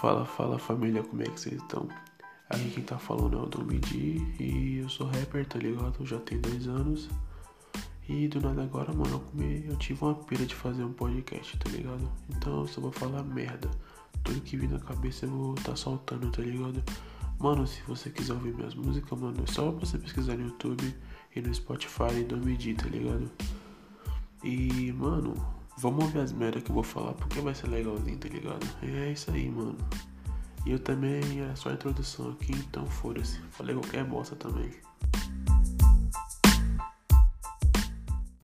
Fala, fala família, como é que vocês estão? Aqui quem tá falando é o Domidi e eu sou rapper, tá ligado? Eu já tenho dois anos. E do nada agora, mano, eu, tive uma pira de fazer um podcast, tá ligado? Então eu só vou falar merda. Tudo que vir na cabeça eu vou tá soltando, tá ligado? Mano, se você quiser ouvir minhas músicas, mano, é só você pesquisar no YouTube e no Spotify Domidi, tá ligado? E, mano, Vamos ouvir as merdas que eu vou falar porque vai ser legalzinho, tá ligado? É isso aí, mano. E eu também, é só a introdução aqui, então foda-se. Falei qualquer bosta também.